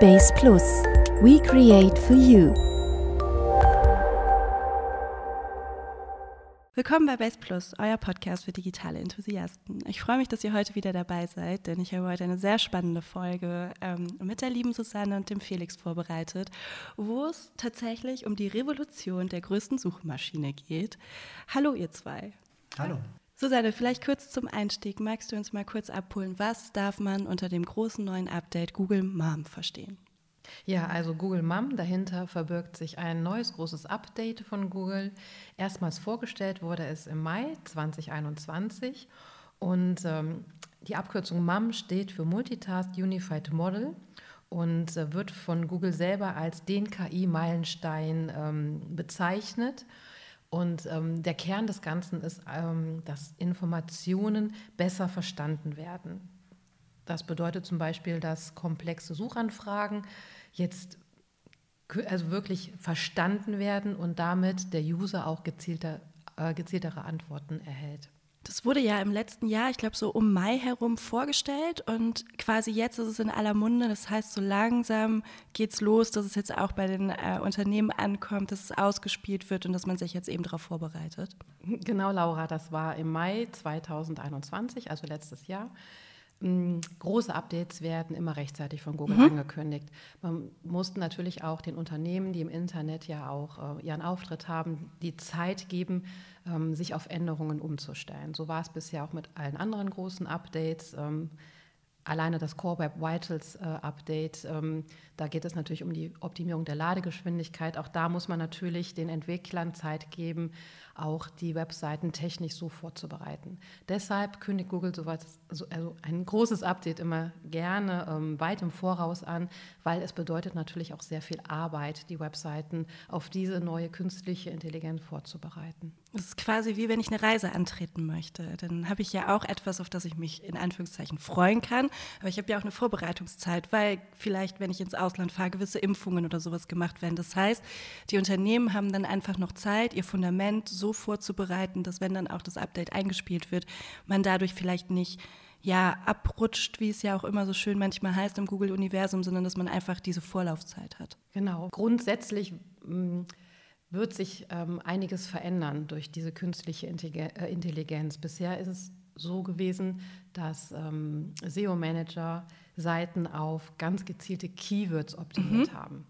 Base Plus. We create for you. Willkommen bei Base Plus, euer Podcast für digitale Enthusiasten. Ich freue mich, dass ihr heute wieder dabei seid, denn ich habe heute eine sehr spannende Folge ähm, mit der lieben Susanne und dem Felix vorbereitet, wo es tatsächlich um die Revolution der größten Suchmaschine geht. Hallo ihr zwei. Hallo. Susanne, vielleicht kurz zum Einstieg. Magst du uns mal kurz abholen, was darf man unter dem großen neuen Update Google Mom verstehen? Ja, also Google Mom, dahinter verbirgt sich ein neues großes Update von Google. Erstmals vorgestellt wurde es im Mai 2021 und ähm, die Abkürzung MUM steht für Multitask Unified Model und äh, wird von Google selber als den KI-Meilenstein ähm, bezeichnet. Und ähm, der Kern des Ganzen ist, ähm, dass Informationen besser verstanden werden. Das bedeutet zum Beispiel, dass komplexe Suchanfragen jetzt also wirklich verstanden werden und damit der User auch gezielter, äh, gezieltere Antworten erhält. Das wurde ja im letzten Jahr, ich glaube so um Mai herum vorgestellt und quasi jetzt ist es in aller Munde. Das heißt, so langsam geht es los, dass es jetzt auch bei den äh, Unternehmen ankommt, dass es ausgespielt wird und dass man sich jetzt eben darauf vorbereitet. Genau, Laura, das war im Mai 2021, also letztes Jahr. Mm, große Updates werden immer rechtzeitig von Google mhm. angekündigt. Man musste natürlich auch den Unternehmen, die im Internet ja auch äh, ihren Auftritt haben, die Zeit geben, ähm, sich auf Änderungen umzustellen. So war es bisher auch mit allen anderen großen Updates. Ähm, alleine das Core Web Vitals äh, Update, ähm, da geht es natürlich um die Optimierung der Ladegeschwindigkeit. Auch da muss man natürlich den Entwicklern Zeit geben, auch die Webseiten technisch so vorzubereiten. Deshalb kündigt Google sowas, also ein großes Update immer gerne ähm, weit im Voraus an, weil es bedeutet natürlich auch sehr viel Arbeit, die Webseiten auf diese neue künstliche Intelligenz vorzubereiten. Das ist quasi wie wenn ich eine Reise antreten möchte. Dann habe ich ja auch etwas, auf das ich mich in Anführungszeichen freuen kann. Aber ich habe ja auch eine Vorbereitungszeit, weil vielleicht, wenn ich ins Ausland fahre, gewisse Impfungen oder sowas gemacht werden. Das heißt, die Unternehmen haben dann einfach noch Zeit, ihr Fundament so vorzubereiten, dass wenn dann auch das Update eingespielt wird, man dadurch vielleicht nicht ja, abrutscht, wie es ja auch immer so schön manchmal heißt im Google-Universum, sondern dass man einfach diese Vorlaufzeit hat. Genau. Grundsätzlich mh, mm, wird sich ähm, einiges verändern durch diese künstliche äh, Intelligenz. Bisher ist es so gewesen, dass ähm, SEO-Manager Seiten auf ganz gezielte Keywords optimiert mhm. haben.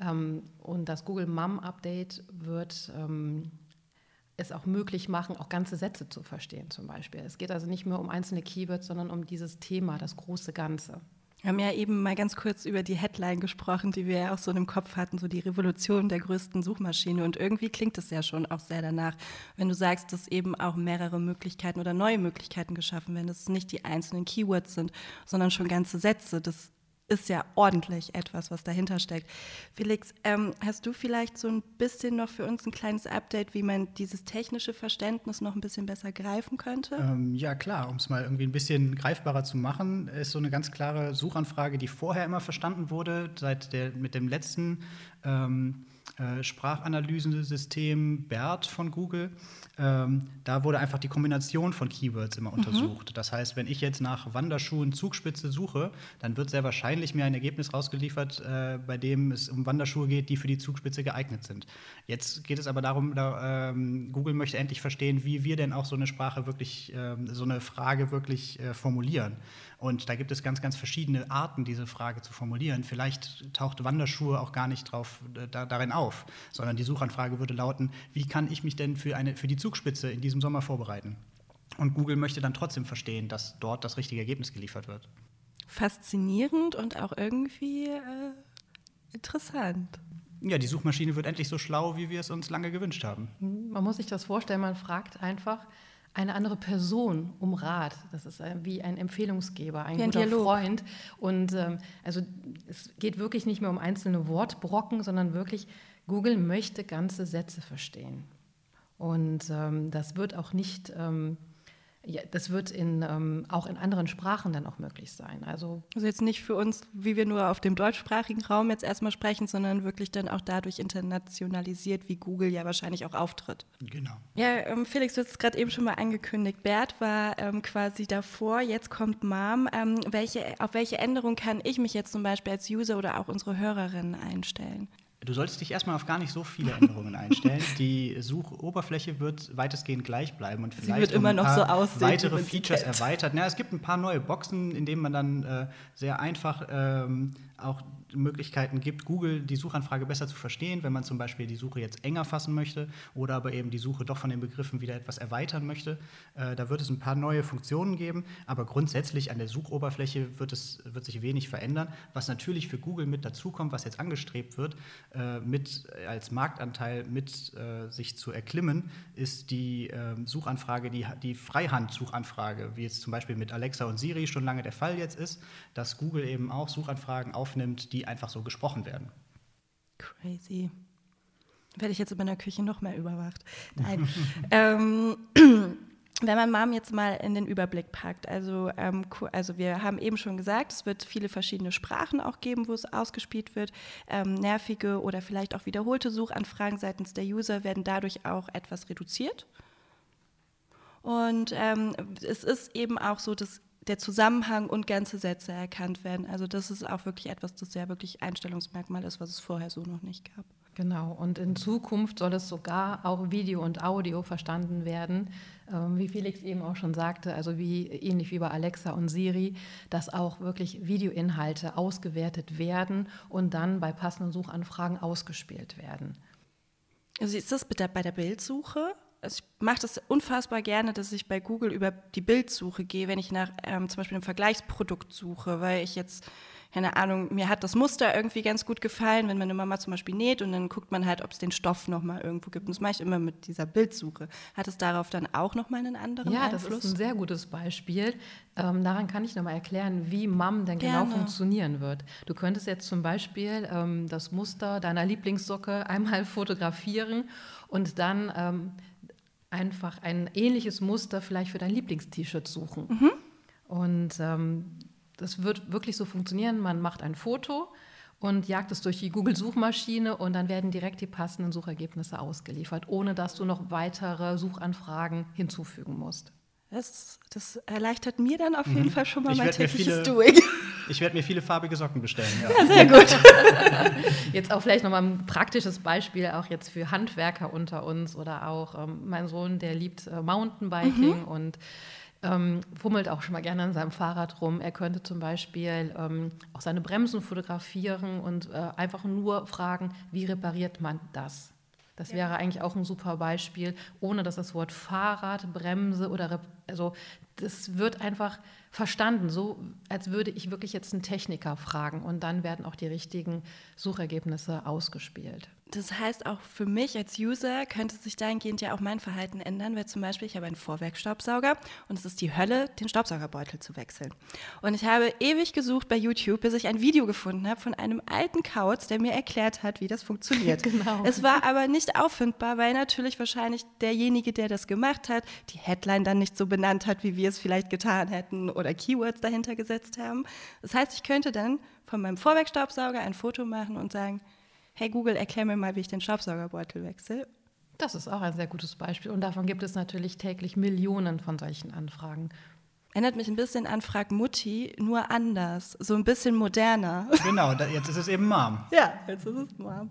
Ähm, und das Google Mum Update wird ähm, es auch möglich machen, auch ganze Sätze zu verstehen zum Beispiel. Es geht also nicht mehr um einzelne Keywords, sondern um dieses Thema, das große Ganze. Wir haben ja eben mal ganz kurz über die Headline gesprochen, die wir ja auch so im Kopf hatten, so die Revolution der größten Suchmaschine. Und irgendwie klingt es ja schon auch sehr danach, wenn du sagst, dass eben auch mehrere Möglichkeiten oder neue Möglichkeiten geschaffen werden, dass es nicht die einzelnen Keywords sind, sondern schon ganze Sätze. Das ist ja ordentlich etwas, was dahinter steckt. Felix, ähm, hast du vielleicht so ein bisschen noch für uns ein kleines Update, wie man dieses technische Verständnis noch ein bisschen besser greifen könnte? Ähm, ja, klar. Um es mal irgendwie ein bisschen greifbarer zu machen, ist so eine ganz klare Suchanfrage, die vorher immer verstanden wurde, seit der, mit dem letzten ähm, äh, Sprachanalysesystem BERT von Google. Ähm, da wurde einfach die Kombination von Keywords immer mhm. untersucht. Mhm. Das heißt, wenn ich jetzt nach Wanderschuhen Zugspitze suche, dann wird sehr wahrscheinlich mir ein Ergebnis rausgeliefert, äh, bei dem es um Wanderschuhe geht, die für die Zugspitze geeignet sind. Jetzt geht es aber darum, da, ähm, Google möchte endlich verstehen, wie wir denn auch so eine Sprache wirklich, ähm, so eine Frage wirklich äh, formulieren. Und da gibt es ganz, ganz verschiedene Arten, diese Frage zu formulieren. Vielleicht taucht Wanderschuhe auch gar nicht drauf, äh, da, darin auf, sondern die Suchanfrage würde lauten, wie kann ich mich denn für, eine, für die Zugspitze in diesem Sommer vorbereiten? Und Google möchte dann trotzdem verstehen, dass dort das richtige Ergebnis geliefert wird. Faszinierend und auch irgendwie äh, interessant. Ja, die Suchmaschine wird endlich so schlau, wie wir es uns lange gewünscht haben. Man muss sich das vorstellen, man fragt einfach, eine andere Person um Rat. Das ist wie ein Empfehlungsgeber, ein, ein guter Dialog. Freund. Und ähm, also es geht wirklich nicht mehr um einzelne Wortbrocken, sondern wirklich, Google möchte ganze Sätze verstehen. Und ähm, das wird auch nicht ähm, Ja, das wird in, ähm, auch in anderen Sprachen dann auch möglich sein. Also, also jetzt nicht für uns, wie wir nur auf dem deutschsprachigen Raum jetzt erstmal sprechen, sondern wirklich dann auch dadurch internationalisiert, wie Google ja wahrscheinlich auch auftritt. Genau. Ja, ähm, Felix, du hast es gerade eben schon mal angekündigt. Bert war ähm, quasi davor, jetzt kommt Mom. Ähm, welche, auf welche Änderung kann ich mich jetzt zum Beispiel als User oder auch unsere Hörerinnen einstellen? Du solltest dich erstmal auf gar nicht so viele Änderungen einstellen. Die Suchoberfläche wird weitestgehend gleich bleiben und vielleicht Sie wird immer um noch so aussehen, weitere Features erweitert. Ja, es gibt ein paar neue Boxen, in denen man dann äh, sehr einfach ähm, auch Möglichkeiten gibt, Google die Suchanfrage besser zu verstehen, wenn man zum Beispiel die Suche jetzt enger fassen möchte oder aber eben die Suche doch von den Begriffen wieder etwas erweitern möchte. Äh, da wird es ein paar neue Funktionen geben, aber grundsätzlich an der Suchoberfläche wird, es, wird sich wenig verändern. Was natürlich für Google mit dazukommt, was jetzt angestrebt wird, äh, mit als Marktanteil mit äh, sich zu erklimmen, ist die ähm, Suchanfrage, die, die Freihand-Suchanfrage, wie es zum Beispiel mit Alexa und Siri schon lange der Fall jetzt ist, dass Google eben auch Suchanfragen aufnimmt, die einfach so gesprochen werden. Crazy. Werde ich jetzt in meiner Küche noch mehr überwacht. Nein. ähm, wenn man Mom jetzt mal in den Überblick packt, also, ähm, also wir haben eben schon gesagt, es wird viele verschiedene Sprachen auch geben, wo es ausgespielt wird. Ähm, nervige oder vielleicht auch wiederholte Suchanfragen seitens der User werden dadurch auch etwas reduziert. Und ähm, es ist eben auch so, dass der Zusammenhang und ganze Sätze erkannt werden. Also das ist auch wirklich etwas, das ja wirklich Einstellungsmerkmal ist, was es vorher so noch nicht gab. Genau, und in Zukunft soll es sogar auch Video und Audio verstanden werden, ähm, wie Felix eben auch schon sagte, also wie ähnlich wie bei Alexa und Siri, dass auch wirklich Videoinhalte ausgewertet werden und dann bei passenden Suchanfragen ausgespielt werden. Also ist das bitte bei der Bildsuche? Also ich mache das unfassbar gerne, dass ich bei Google über die Bildsuche gehe, wenn ich nach ähm, zum Beispiel einem Vergleichsprodukt suche, weil ich jetzt, keine Ahnung, mir hat das Muster irgendwie ganz gut gefallen, wenn meine Mama zum Beispiel näht und dann guckt man halt, ob es den Stoff nochmal irgendwo gibt. Und das mache ich immer mit dieser Bildsuche. Hat es darauf dann auch nochmal einen anderen ja, Einfluss? Ja, das ist ein sehr gutes Beispiel. Ähm, daran kann ich nochmal erklären, wie MAM denn genau gerne. funktionieren wird. Du könntest jetzt zum Beispiel ähm, das Muster deiner Lieblingssocke einmal fotografieren und dann ähm, einfach ein ähnliches Muster vielleicht für dein Lieblingst-T-Shirt suchen. Mhm. Und ähm, das wird wirklich so funktionieren. Man macht ein Foto und jagt es durch die Google-Suchmaschine und dann werden direkt die passenden Suchergebnisse ausgeliefert, ohne dass du noch weitere Suchanfragen hinzufügen musst. Das, das erleichtert mir dann auf jeden mhm. Fall schon mal ich mein tägliches viele, Doing. Ich werde mir viele farbige Socken bestellen. Ja, ja sehr gut. jetzt auch vielleicht nochmal ein praktisches Beispiel, auch jetzt für Handwerker unter uns oder auch ähm, mein Sohn, der liebt äh, Mountainbiking mhm. und ähm, fummelt auch schon mal gerne an seinem Fahrrad rum. Er könnte zum Beispiel ähm, auch seine Bremsen fotografieren und äh, einfach nur fragen, wie repariert man das? Das ja. wäre eigentlich auch ein super Beispiel, ohne dass das Wort Fahrrad, Bremse oder also das wird einfach verstanden, so als würde ich wirklich jetzt einen Techniker fragen und dann werden auch die richtigen Suchergebnisse ausgespielt. Das heißt, auch für mich als User könnte sich dahingehend ja auch mein Verhalten ändern, weil zum Beispiel ich habe einen Vorwerkstaubsauger und es ist die Hölle, den Staubsaugerbeutel zu wechseln. Und ich habe ewig gesucht bei YouTube, bis ich ein Video gefunden habe von einem alten Kauz, der mir erklärt hat, wie das funktioniert. genau. Es war aber nicht auffindbar, weil natürlich wahrscheinlich derjenige, der das gemacht hat, die Headline dann nicht so benannt hat, wie wir es vielleicht getan hätten oder Keywords dahinter gesetzt haben. Das heißt, ich könnte dann von meinem Vorwerkstaubsauger ein Foto machen und sagen, hey Google, erklär mir mal, wie ich den Staubsaugerbeutel wechsle. Das ist auch ein sehr gutes Beispiel. Und davon gibt es natürlich täglich Millionen von solchen Anfragen. Erinnert mich ein bisschen an Frag Mutti, nur anders, so ein bisschen moderner. Genau, jetzt ist es eben Mom. Ja, jetzt ist es Mom.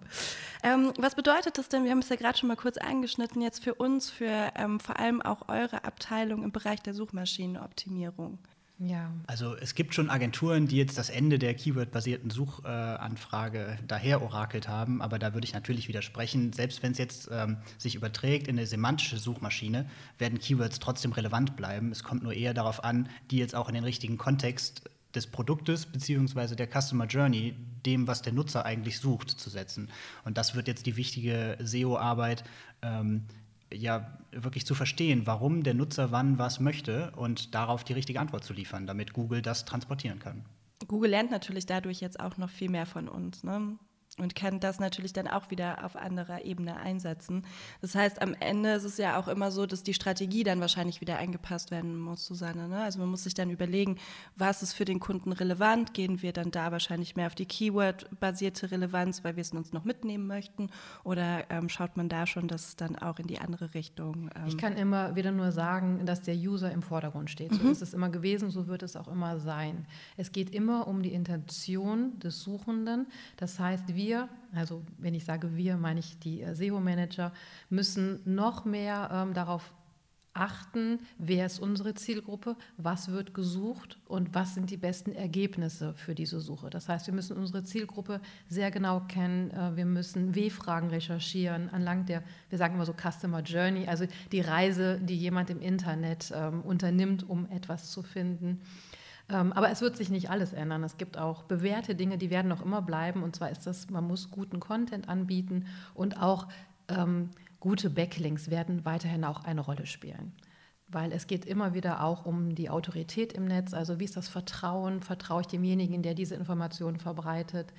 Ähm, was bedeutet das denn? Wir haben es ja gerade schon mal kurz angeschnitten, jetzt für uns, für ähm, vor allem auch eure Abteilung im Bereich der Suchmaschinenoptimierung. Ja. Also es gibt schon Agenturen, die jetzt das Ende der Keyword-basierten Suchanfrage äh, daher orakelt haben, aber da würde ich natürlich widersprechen. Selbst wenn es jetzt ähm, sich überträgt in eine semantische Suchmaschine, werden Keywords trotzdem relevant bleiben. Es kommt nur eher darauf an, die jetzt auch in den richtigen Kontext des Produktes bzw. der Customer Journey, dem, was der Nutzer eigentlich sucht, zu setzen. Und das wird jetzt die wichtige SEO-Arbeit. Ähm, ja wirklich zu verstehen, warum der Nutzer wann was möchte und darauf die richtige Antwort zu liefern, damit Google das transportieren kann. Google lernt natürlich dadurch jetzt auch noch viel mehr von uns. Ne? Und kann das natürlich dann auch wieder auf anderer Ebene einsetzen. Das heißt, am Ende ist es ja auch immer so, dass die Strategie dann wahrscheinlich wieder angepasst werden muss, Susanne. Ne? Also man muss sich dann überlegen, was ist für den Kunden relevant? Gehen wir dann da wahrscheinlich mehr auf die Keyword-basierte Relevanz, weil wir es uns noch mitnehmen möchten? Oder ähm, schaut man da schon, dass es dann auch in die andere Richtung? Ähm ich kann immer wieder nur sagen, dass der User im Vordergrund steht. So mhm. ist es immer gewesen, so wird es auch immer sein. Es geht immer um die Intention des Suchenden. Das heißt, wir wir, also wenn ich sage wir, meine ich die äh, SEO-Manager, müssen noch mehr ähm, darauf achten, wer ist unsere Zielgruppe, was wird gesucht und was sind die besten Ergebnisse für diese Suche. Das heißt, wir müssen unsere Zielgruppe sehr genau kennen, äh, wir müssen W-Fragen recherchieren, anlang der, wir sagen immer so Customer Journey, also die Reise, die jemand im Internet ähm, unternimmt, um etwas zu finden. Ähm, aber es wird sich nicht alles ändern. Es gibt auch bewährte Dinge, die werden noch immer bleiben. Und zwar ist das, man muss guten Content anbieten und auch ähm, gute Backlinks werden weiterhin auch eine Rolle spielen. Weil es geht immer wieder auch um die Autorität im Netz. Also wie ist das Vertrauen? Vertraue ich demjenigen, der diese Informationen verbreitet?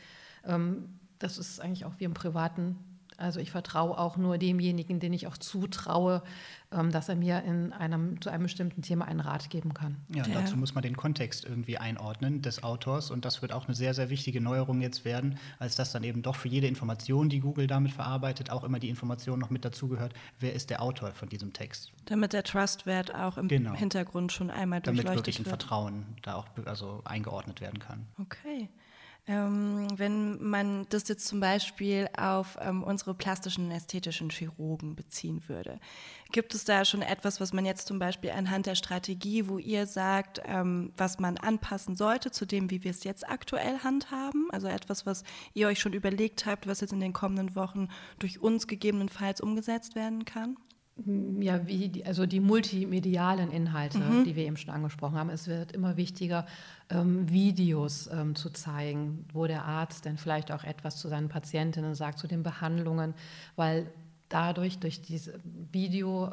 Ähm, das ist eigentlich auch wie im privaten also ich vertraue auch nur demjenigen, den ich auch zutraue, ähm, dass er mir in einem, zu einem bestimmten Thema einen Rat geben kann. Ja, ja, dazu muss man den Kontext irgendwie einordnen des Autors und das wird auch eine sehr, sehr wichtige Neuerung jetzt werden, als dass dann eben doch für jede Information, die Google damit verarbeitet, auch immer die Information noch mit dazugehört, wer ist der Autor von diesem Text. Damit der Trustwert auch im genau. Hintergrund schon einmal durchleuchtet Damit wirklich ein Vertrauen da auch also eingeordnet werden kann. Okay. Ähm, wenn man das jetzt zum Beispiel auf ähm, unsere plastischen ästhetischen Chirurgen beziehen würde, gibt es da schon etwas, was man jetzt zum Beispiel anhand der Strategie, wo ihr sagt, ähm, was man anpassen sollte zu dem, wie wir es jetzt aktuell handhaben? Also etwas, was ihr euch schon überlegt habt, was jetzt in den kommenden Wochen durch uns gegebenenfalls umgesetzt werden kann? Ja, wie die, also die multimedialen Inhalte, mhm. die wir eben schon angesprochen haben. Es wird immer wichtiger, ähm, Videos ähm, zu zeigen, wo der Arzt dann vielleicht auch etwas zu seinen Patientinnen sagt, zu den Behandlungen, weil dadurch, durch dieses Video,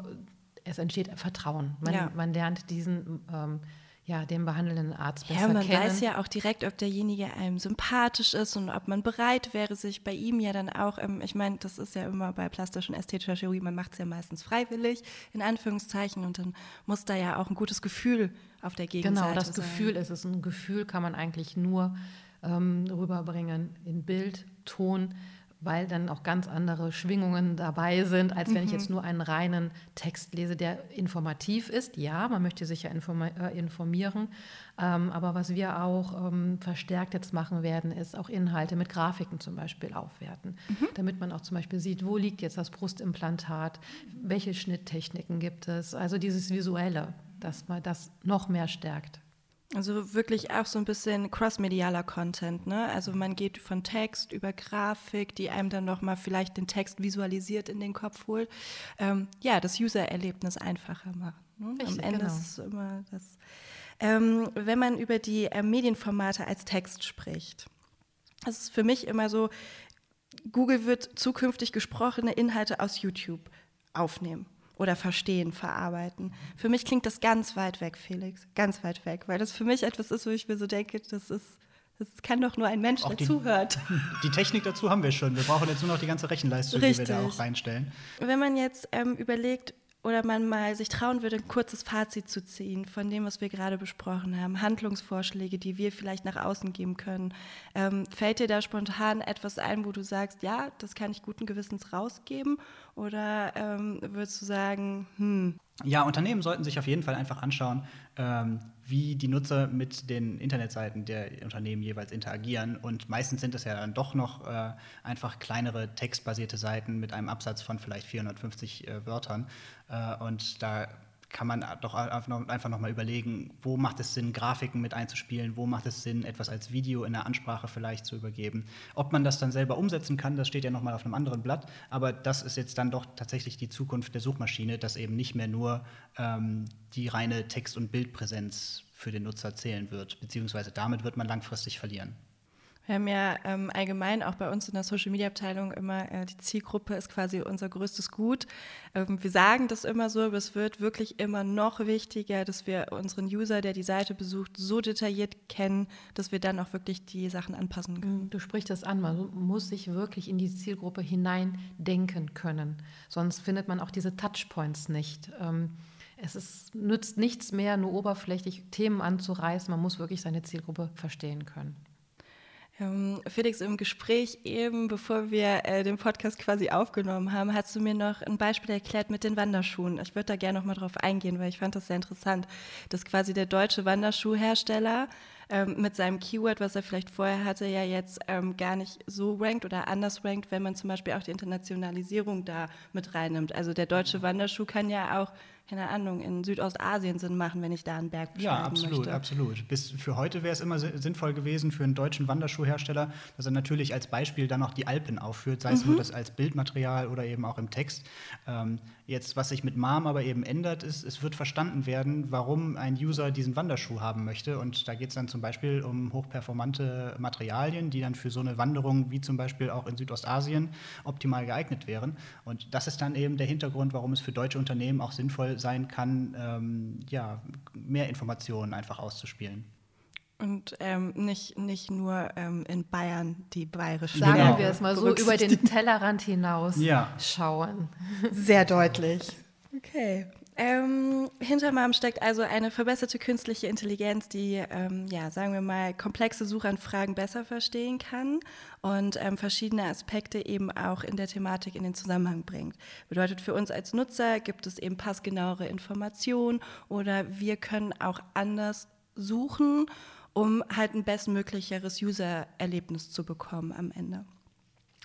es entsteht Vertrauen. Man, ja. man lernt diesen ähm, ja, den behandelnden Arzt besser kennen. Ja, man kennen. weiß ja auch direkt, ob derjenige einem sympathisch ist und ob man bereit wäre, sich bei ihm ja dann auch, ähm, ich meine, das ist ja immer bei plastischer und ästhetischer Chirurgie, man macht es ja meistens freiwillig, in Anführungszeichen, und dann muss da ja auch ein gutes Gefühl auf der Gegenseite Genau, das sein. Gefühl ist es. Ein Gefühl kann man eigentlich nur ähm, rüberbringen in Bild, Ton, weil dann auch ganz andere Schwingungen dabei sind, als wenn mhm. ich jetzt nur einen reinen Text lese, der informativ ist. Ja, man möchte sich ja äh, informieren, ähm, aber was wir auch ähm, verstärkt jetzt machen werden, ist auch Inhalte mit Grafiken zum Beispiel aufwerten, mhm. damit man auch zum Beispiel sieht, wo liegt jetzt das Brustimplantat, welche Schnitttechniken gibt es, also dieses Visuelle, dass man das noch mehr stärkt. Also wirklich auch so ein bisschen crossmedialer Content, ne? Also man geht von Text über Grafik, die einem dann nochmal vielleicht den Text visualisiert in den Kopf holt. Ähm, ja, das User-Erlebnis einfacher machen. Ne? Richtig, Am Ende genau. ist es immer das. Ähm, wenn man über die äh, Medienformate als Text spricht, das ist für mich immer so, Google wird zukünftig gesprochene Inhalte aus YouTube aufnehmen oder verstehen, verarbeiten. Für mich klingt das ganz weit weg, Felix, ganz weit weg, weil das für mich etwas ist, wo ich mir so denke, das ist das kann doch nur ein Mensch, der die, zuhört. Die Technik dazu haben wir schon. Wir brauchen jetzt nur noch die ganze Rechenleistung, Richtig. die wir da auch reinstellen. Wenn man jetzt ähm, überlegt, oder man mal sich trauen würde, ein kurzes Fazit zu ziehen von dem, was wir gerade besprochen haben, Handlungsvorschläge, die wir vielleicht nach außen geben können. Ähm, fällt dir da spontan etwas ein, wo du sagst, ja, das kann ich guten Gewissens rausgeben? Oder ähm, würdest du sagen, hm, ja, Unternehmen sollten sich auf jeden Fall einfach anschauen, ähm, wie die Nutzer mit den Internetseiten der Unternehmen jeweils interagieren. Und meistens sind es ja dann doch noch äh, einfach kleinere textbasierte Seiten mit einem Absatz von vielleicht 450 äh, Wörtern. Äh, und da kann man doch einfach noch mal überlegen, wo macht es Sinn, Grafiken mit einzuspielen, wo macht es Sinn, etwas als Video in der Ansprache vielleicht zu übergeben. Ob man das dann selber umsetzen kann, das steht ja noch mal auf einem anderen Blatt, aber das ist jetzt dann doch tatsächlich die Zukunft der Suchmaschine, dass eben nicht mehr nur ähm, die reine Text- und Bildpräsenz für den Nutzer zählen wird, beziehungsweise damit wird man langfristig verlieren. Wir haben ja ähm, allgemein auch bei uns in der Social Media Abteilung immer, äh, die Zielgruppe ist quasi unser größtes Gut. Ähm, wir sagen das immer so, aber es wird wirklich immer noch wichtiger, dass wir unseren User, der die Seite besucht, so detailliert kennen, dass wir dann auch wirklich die Sachen anpassen können. Du sprichst das an, man muss sich wirklich in die Zielgruppe hineindenken können. Sonst findet man auch diese Touchpoints nicht. Ähm, es ist, nützt nichts mehr, nur oberflächlich Themen anzureißen. Man muss wirklich seine Zielgruppe verstehen können. Ähm, Felix, im Gespräch eben, bevor wir äh, den Podcast quasi aufgenommen haben, hast du mir noch ein Beispiel erklärt mit den Wanderschuhen. Ich würde da gerne noch mal drauf eingehen, weil ich fand das sehr interessant, dass quasi der deutsche Wanderschuhhersteller ähm, mit seinem Keyword, was er vielleicht vorher hatte, ja jetzt ähm, gar nicht so rankt oder anders rankt, wenn man zum Beispiel auch die Internationalisierung da mit reinnimmt. Also der deutsche Wanderschuh kann ja auch keine Ahnung, in Südostasien Sinn machen, wenn ich da einen Berg beschreiben Ja, absolut, möchte. absolut. Bis für heute wäre es immer sinnvoll gewesen für einen deutschen Wanderschuhhersteller, dass er natürlich als Beispiel dann noch die Alpen aufführt, sei es mhm. nur das als Bildmaterial oder eben auch im Text. Ähm, jetzt, was sich mit MAM aber eben ändert, ist, es wird verstanden werden, warum ein User diesen Wanderschuh haben möchte. Und da geht es dann zum Beispiel um hochperformante Materialien, die dann für so eine Wanderung wie zum Beispiel auch in Südostasien optimal geeignet wären. Und das ist dann eben der Hintergrund, warum es für deutsche Unternehmen auch sinnvoll sein kann, ähm, ja, mehr Informationen einfach auszuspielen. Und ähm, nicht, nicht nur ähm, in Bayern die bayerischen. Sagen genau. wir es mal so, über den Tellerrand hinaus ja. schauen. Sehr deutlich. Okay. Ähm, hinter MAM steckt also eine verbesserte künstliche Intelligenz, die, ähm, ja, sagen wir mal, komplexe Suchanfragen besser verstehen kann und ähm, verschiedene Aspekte eben auch in der Thematik in den Zusammenhang bringt. Bedeutet für uns als Nutzer gibt es eben passgenauere Informationen oder wir können auch anders suchen, um halt ein bestmöglicheres User-Erlebnis zu bekommen am Ende.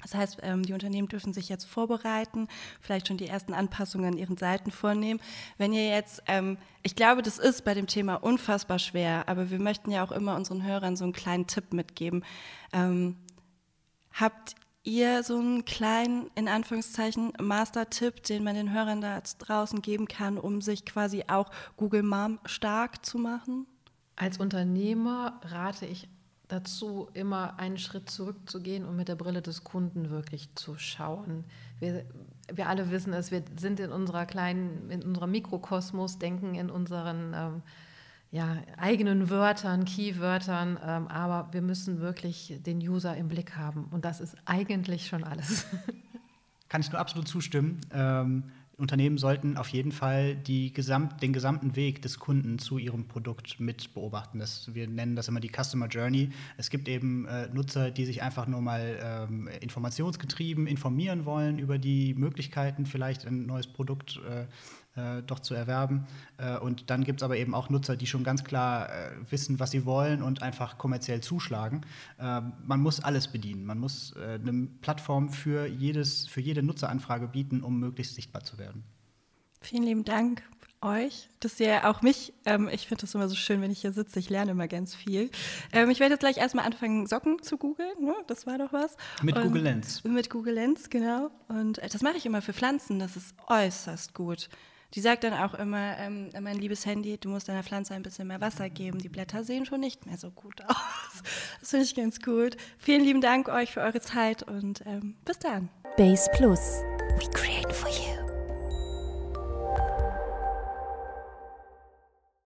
Das heißt, ähm, die Unternehmen dürfen sich jetzt vorbereiten, vielleicht schon die ersten Anpassungen an ihren Seiten vornehmen. Wenn ihr jetzt, ähm, ich glaube, das ist bei dem Thema unfassbar schwer, aber wir möchten ja auch immer unseren Hörern so einen kleinen Tipp mitgeben. Ähm, habt ihr so einen kleinen, in Anführungszeichen, Master-Tipp, den man den Hörern da draußen geben kann, um sich quasi auch Google Mom stark zu machen? Als Unternehmer rate ich dazu, immer einen Schritt zurückzugehen und mit der Brille des Kunden wirklich zu schauen. Wir, wir alle wissen es, wir sind in unserer kleinen, in unserem Mikrokosmos, denken in unseren ähm, ja, eigenen Wörtern, Keywörtern, ähm, aber wir müssen wirklich den User im Blick haben und das ist eigentlich schon alles. Kann ich nur absolut zustimmen. Ähm, Unternehmen sollten auf jeden Fall Gesamt, den gesamten Weg des Kunden zu ihrem Produkt mit beobachten. Das, wir nennen das immer die Customer Journey. Es gibt eben äh, Nutzer, die sich einfach nur mal ähm, informationsgetrieben informieren wollen über die Möglichkeiten, vielleicht ein neues Produkt äh, äh, doch zu erwerben. Äh, und dann gibt es aber eben auch Nutzer, die schon ganz klar äh, wissen, was sie wollen und einfach kommerziell zuschlagen. Äh, man muss alles bedienen. Man muss äh, eine Plattform für, jedes, für jede Nutzeranfrage bieten, um möglichst sichtbar zu werden. Vielen lieben Dank euch, dass ihr auch mich, ähm, ich finde das immer so schön, wenn ich hier sitze, ich lerne immer ganz viel. Ähm, ich werde jetzt gleich erstmal anfangen, Socken zu googeln, ne? das war doch was. Mit Und Google Lens. Mit Google Lens, genau. Und äh, das mache ich immer für Pflanzen, das ist äußerst gut. Die sagt dann auch immer, ähm, mein liebes Handy, du musst deiner Pflanze ein bisschen mehr Wasser geben. Die Blätter sehen schon nicht mehr so gut aus. Das finde ich ganz gut. Vielen lieben Dank euch für eure Zeit und ähm, bis dann. Base Plus. We create